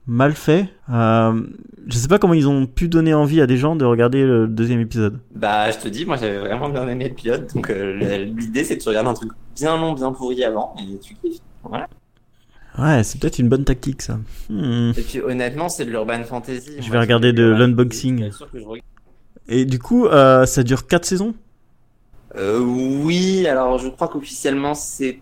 mal fait. Euh, je sais pas comment ils ont pu donner envie à des gens de regarder le deuxième épisode. Bah, je te dis, moi j'avais vraiment bien aimé le pilote. Donc, euh, l'idée c'est de tu regardes un truc bien long, bien pourri avant et tu kiffes. Voilà. Ouais, c'est peut-être une bonne tactique ça. Hmm. Et puis, honnêtement, c'est de l'urban fantasy. Je Moi, vais regarder de l'unboxing. que. Et du coup, euh, ça dure 4 saisons? Euh, oui, alors je crois qu'officiellement c'est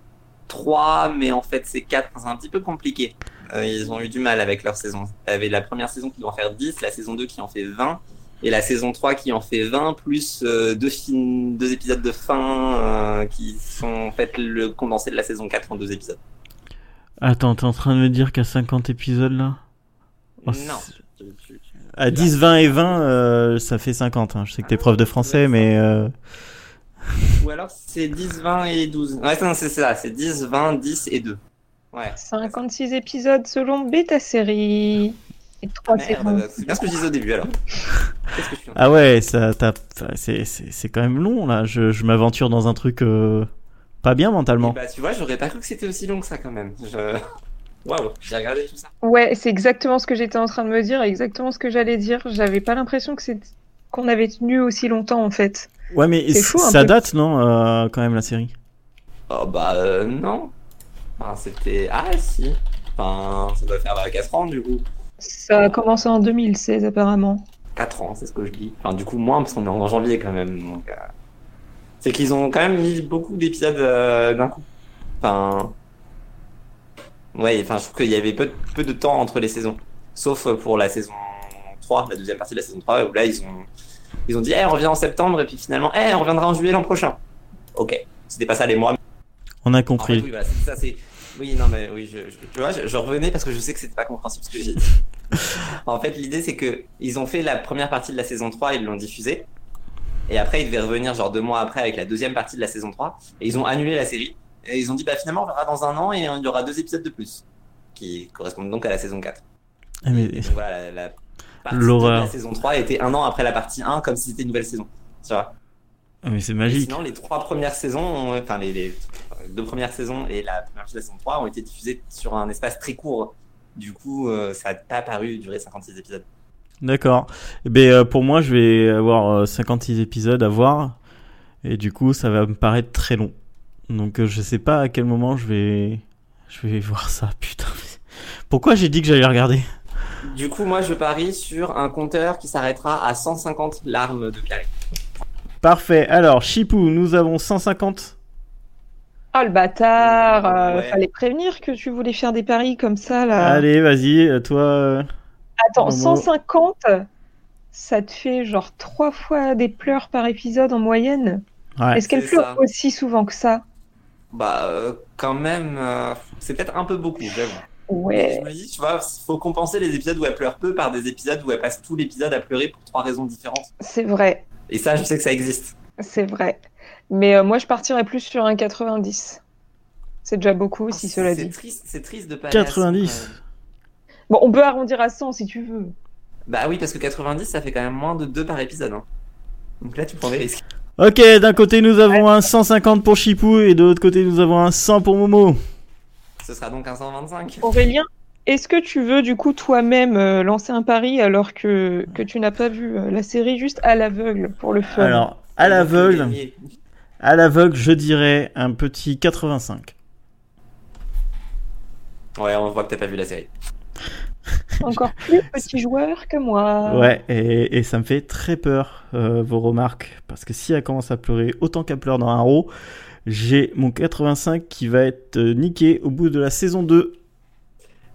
3, mais en fait c'est 4. C'est un petit peu compliqué. Euh, ils ont eu du mal avec leur saison. Il y avait la première saison qui doit en faire 10, la saison 2 qui en fait 20, et la saison 3 qui en fait 20, plus euh, deux, films, deux épisodes de fin euh, qui sont en fait le condensé de la saison 4 en deux épisodes. Attends, t'es en train de me dire qu'à 50 épisodes là? Oh, non. À 10, 20 et 20, euh, ça fait 50. hein. Je sais que t'es prof de français, mais... euh, Ou alors c'est 10, 20 et 12. Ouais, non, c'est ça, c'est 10, 20, 10 et 2. Ouais. 56 épisodes selon Beta Série. Et 3 Merde, saisons. c'est bien ce que je disais au début alors. Qu'est-ce que je suis en Ah ouais, ça C'est c'est- c'est quand même long là. Je, je m'aventure dans un truc euh, pas bien mentalement. Bah, tu vois, j'aurais pas cru que c'était aussi long que ça quand même. Je... Waouh, j'ai regardé tout ça. Ouais, c'est exactement ce que j'étais en train de me dire, exactement ce que j'allais dire. J'avais pas l'impression que c'est qu'on avait tenu aussi longtemps en fait. Ouais, mais C'est fou, un ça peu. date, non, euh, quand même, la série? Oh bah euh, non. Enfin, c'était. Ah si. Enfin, ça doit faire 4 ans du coup. Ça a commencé en 2016 apparemment. 4 ans, c'est ce que je dis. Enfin, du coup, moins parce qu'on est en janvier quand même. Donc, euh, C'est qu'ils ont quand même mis beaucoup d'épisodes euh, d'un coup. Enfin. Ouais, enfin, je trouve qu'il y avait peu, peu de temps entre les saisons. Sauf pour la saison 3, la deuxième partie de la saison 3, où là, ils ont, ils ont dit, eh, on revient en septembre, et puis finalement, eh, on reviendra en juillet l'an prochain. Ok. C'était pas ça les mois. On a En fait, compris. oui, voilà, c'est- ça, c'est. Oui, non, mais oui, je, je- tu vois, je, je revenais parce que je sais que c'était pas compréhensible ce que j'ai dit. *laughs* en fait, l'idée, c'est que ils ont fait la première partie de la saison 3, ils l'ont diffusée. Et après, ils devaient revenir genre deux mois après avec la deuxième partie de la saison 3. Et ils ont annulé la série. Et ils ont dit, bah finalement, on verra dans un an et il y aura deux épisodes de plus. Qui correspondent donc à la saison 4. Ah, mais- Et donc voilà, la, la partie de la saison 3 était un an après la partie 1, comme si c'était une nouvelle saison. Tu vois? Ah, mais c'est et magique. sinon, les trois premières saisons, ont- enfin les, les deux premières saisons et la première saison 3 ont été diffusées sur un espace très court. Du coup, euh, ça n'a pas paru durer 56 épisodes. D'accord. Eh ben, euh, pour moi, je vais avoir euh, 56 épisodes à voir. Et du coup, ça va me paraître très long. Donc, euh, je sais pas à quel moment je vais, je vais *laughs* voir ça. Putain. Pourquoi j'ai dit que j'allais regarder? Du coup, moi, je parie sur un compteur qui s'arrêtera à 150 larmes de carré. Parfait. Alors, Chipou, nous avons 150. Ah le bâtard euh, Ouais. Fallait prévenir que tu voulais faire des paris comme ça là. Allez, vas-y, euh, toi. euh, Attends, Momo. 150 ça te fait genre trois fois des pleurs par épisode en moyenne? Ouais. Est-ce qu'elle pleure ça. aussi souvent que ça? Bah, euh, quand même, euh, c'est peut-être un peu beaucoup, j'avoue. Ouais. Je me dis, tu vois, faut compenser les épisodes où elle pleure peu par des épisodes où elle passe tout l'épisode à pleurer pour trois raisons différentes. C'est vrai, Et ça, je sais que ça existe. c'est vrai. Mais euh, moi je partirais plus sur un 90. C'est déjà beaucoup si cela C'est dit. triste, c'est triste de pas aller à 100, quand 90. même. Bon, on peut arrondir à 100 si tu veux. Bah oui, parce que 90, ça fait quand même moins de 2 par épisode. hein. Donc là, tu prends des risques. Ok, d'un côté, nous avons un 150 pour Chipou. Et de l'autre côté, nous avons un 100 pour Momo. Ce sera donc un 125. Aurélien, est-ce que tu veux du coup toi-même euh, lancer un pari alors que, que tu n'as pas vu euh, la série juste à l'aveugle pour le fun? Alors, à l'aveugle, à l'aveugle, je dirais un petit 85. Ouais, on voit que t'as pas vu la série. Encore plus petit joueur que moi. Ouais, et, et ça me fait très peur, euh, vos remarques. Parce que si elle commence à pleurer autant qu'elle pleure dans un row, j'ai mon 85 qui va être niqué au bout de la saison 2.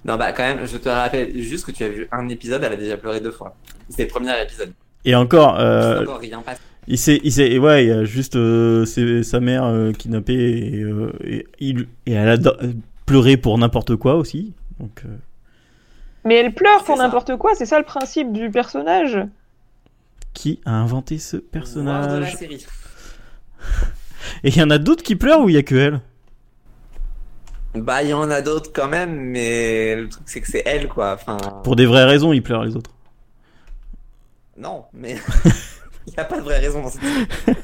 Non, bah quand même, je te rappelle juste que tu as vu un épisode, elle a déjà pleuré deux fois. C'était le premier épisode. Et encore, Il euh, s'est encore rien passé. il s'est, il s'est, et ouais, il y a juste euh, c'est sa mère euh, kidnappée et, euh, et, il- et elle a pleuré pour n'importe quoi aussi. Donc, euh, Mais elle pleure pour n'importe quoi, c'est ça le principe du personnage. qui a inventé ce Voir de la personnage? série. Et il y en a d'autres qui pleurent ou il y a que elle? Bah, il y en a d'autres quand même, mais le truc c'est que c'est elle, quoi. Enfin, Pour des vraies raisons, ils pleurent les autres. non, mais *laughs* il n'y a pas de vraie raison dans cette série. *laughs*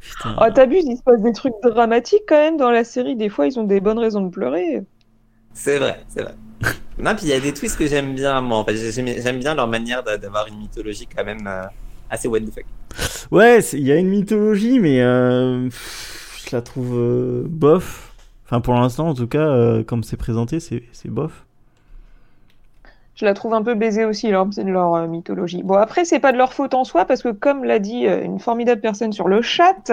Putain. Oh, t'abuses, il se passe des trucs dramatiques quand même dans la série. Des fois, ils ont des bonnes raisons de pleurer. C'est vrai, c'est vrai. non, puis il y a des twists que j'aime bien, moi. En fait, j'aime bien leur manière d'a- d'avoir une mythologie quand même euh, assez what the fuck. Ouais, il y a une mythologie, mais euh, je la trouve euh, bof. Enfin, pour l'instant, en tout cas, euh, comme c'est présenté, c'est bof. Je la trouve un peu baisée aussi, leur, leur euh, mythologie. Bon, après, c'est pas de leur faute en soi, parce que comme l'a dit euh, une formidable personne sur le chat,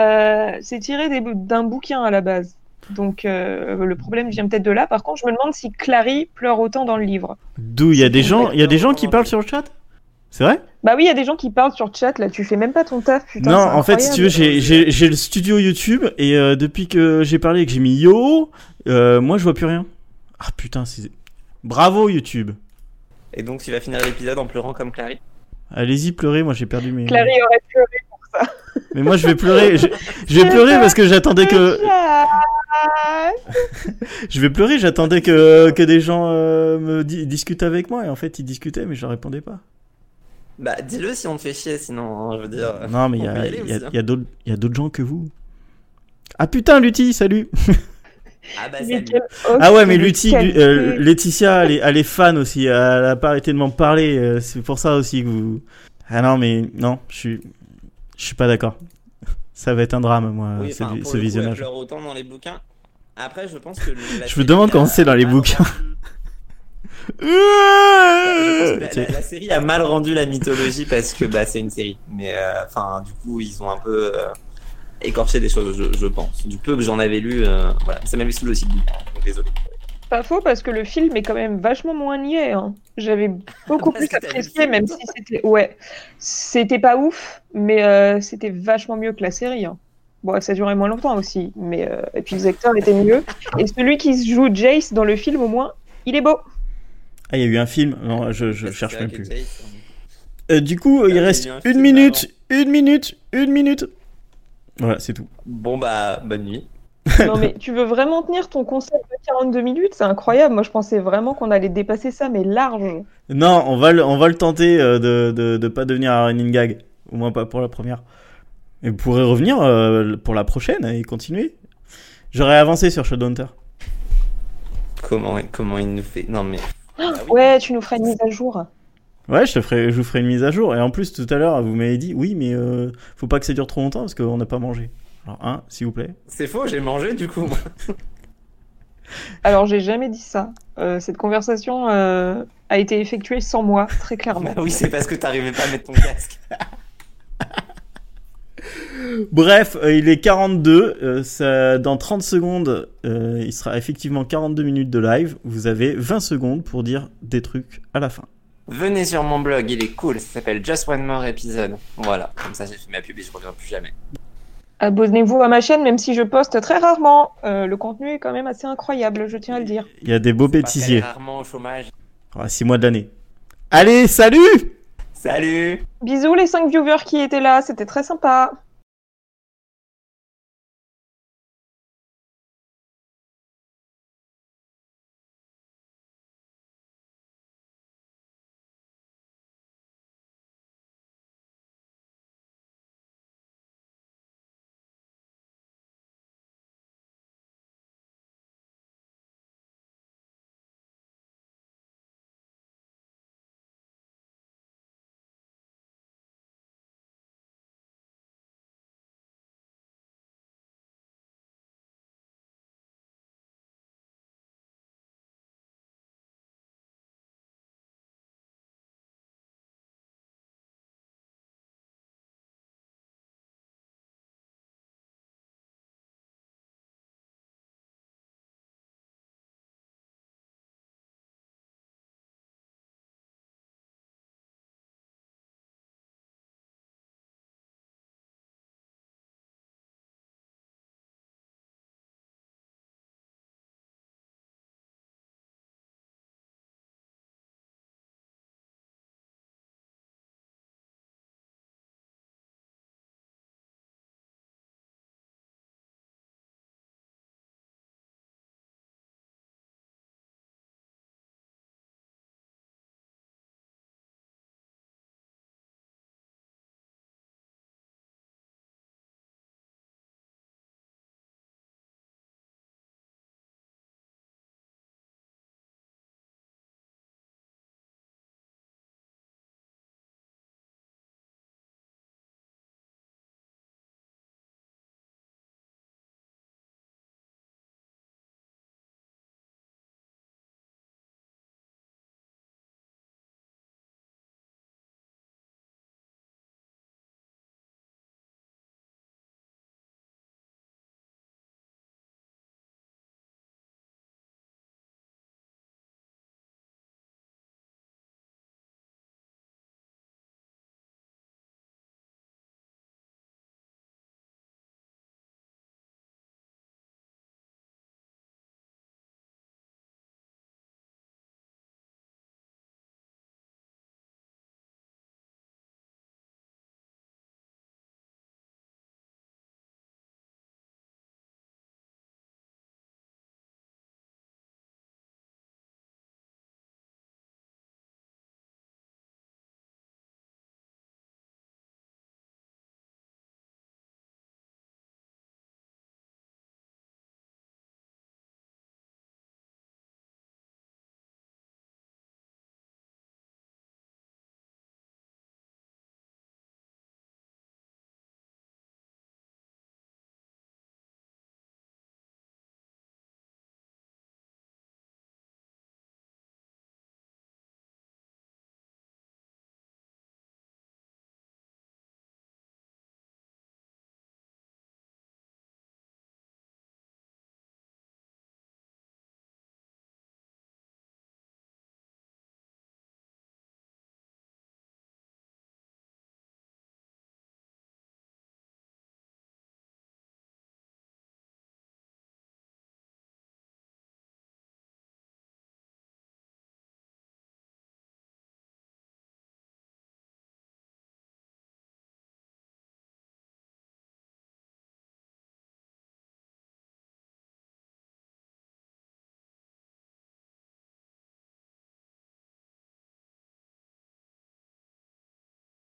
euh, c'est tiré d'un bouquin à la base. Donc, euh, le problème vient peut-être de là. Par contre, je me demande si Clary pleure autant dans le livre. D'où il y a des gens, il y a des gens qui parlent sur le chat? C'est vrai? Bah oui, il y a des gens qui parlent sur le chat, là, tu fais même pas ton taf, putain. Non, c'est en fait, si tu veux, j'ai- le studio YouTube et euh, depuis que j'ai parlé et que j'ai mis yo, euh, moi je vois plus rien. Ah putain, c'est bravo YouTube. Et donc, tu vas finir l'épisode en pleurant comme Clary. Allez-y pleurer, moi j'ai perdu mes. Clary aurait pleuré. Mais moi je vais pleurer, je, je vais pleurer parce que j'attendais que *laughs* *laughs* je vais pleurer, j'attendais que que des gens euh, me di- discutent avec moi et en fait ils discutaient mais je leur répondais pas. Bah, dis-le si on te fait chier, sinon, hein, je veux dire. Non mais il y a y a- hein. y a d'autres il y a d'autres gens que vous. Ah putain Lutti, salut. Ah bah, salut. Ah ouais, mais Lutti, euh, Laetitia, elle est, elle est fan aussi. Elle a pas arrêté de m'en parler. euh, C'est pour ça aussi que vous. Ah non, mais non, je suis, je suis pas d'accord. Ça va être un drame, moi, Oui, ce, coup, elle visionnage. pleure autant dans les bouquins. Après, je pense que. le- la Je me demande comment c'est dans les bouquins. rendu- Je pense que Tu la, sais. la- la série a mal rendu la mythologie parce que bah, c'est une série. Mais euh, enfin, du coup, ils ont un peu euh, écorché des choses, je, je pense. Du peu que j'en avais lu, euh, voilà. Ça m'avait saoulé aussi donc désolé. Pas faux parce que le film est quand même vachement moins niais. hein. J'avais beaucoup *laughs* plus apprécié, même si c'était ouais, c'était pas ouf, mais euh, c'était vachement mieux que la série. hein. Bon, ça durait moins longtemps aussi, mais euh, et puis les acteurs étaient mieux. Et celui qui se joue Jace dans le film, au moins, il est beau. Ah, il y a eu un film. Non, je, cherche même plus. Euh, du coup, il Ah, reste un une minute, une minute, une minute. Voilà, c'est tout. Bon bah, bonne nuit. *laughs* Non mais tu veux vraiment tenir ton concept de 42 minutes, c'est incroyable. Moi, je pensais vraiment qu'on allait dépasser ça, mais large. Non, on va le, on va le tenter euh, de, de, de pas devenir un running gag. Au moins pas pour la première. Et vous pourrez revenir euh, pour la prochaine et continuer. J'aurais avancé sur Shadowhunter. Comment, comment il nous fait? Non mais. Ah oui. Ouais, tu nous feras une mise à jour. Ouais, je, te ferai, je vous ferai une mise à jour. Et en plus, tout à l'heure, vous m'avez dit, oui, mais euh, faut pas que ça dure trop longtemps parce qu'on n'a pas mangé. Alors, un, s'il vous plaît. C'est faux, j'ai mangé du coup. moi. *laughs* Alors, j'ai jamais dit ça. Euh, cette conversation euh, a été effectuée sans moi, très clairement. Bah oui, c'est parce que t'arrivais pas à mettre ton casque. *laughs* Bref, euh, il est 42. euh, ça, dans 30 secondes, euh, il sera effectivement 42 minutes de live. Vous avez 20 secondes pour dire des trucs à la fin. Venez sur mon blog, il est cool, ça s'appelle Just One More Episode. Voilà, comme ça j'ai fait ma pub et je reviens plus jamais. Abonnez-vous à ma chaîne, même si je poste très rarement. Euh, le contenu est quand même assez incroyable, je tiens à le dire. Il y a des beaux Parce qu'elle est bêtisiers. rarement au chômage. 6 mois de l'année. Allez, salut Salut Bisous les 5 viewers qui étaient là, c'était très sympa.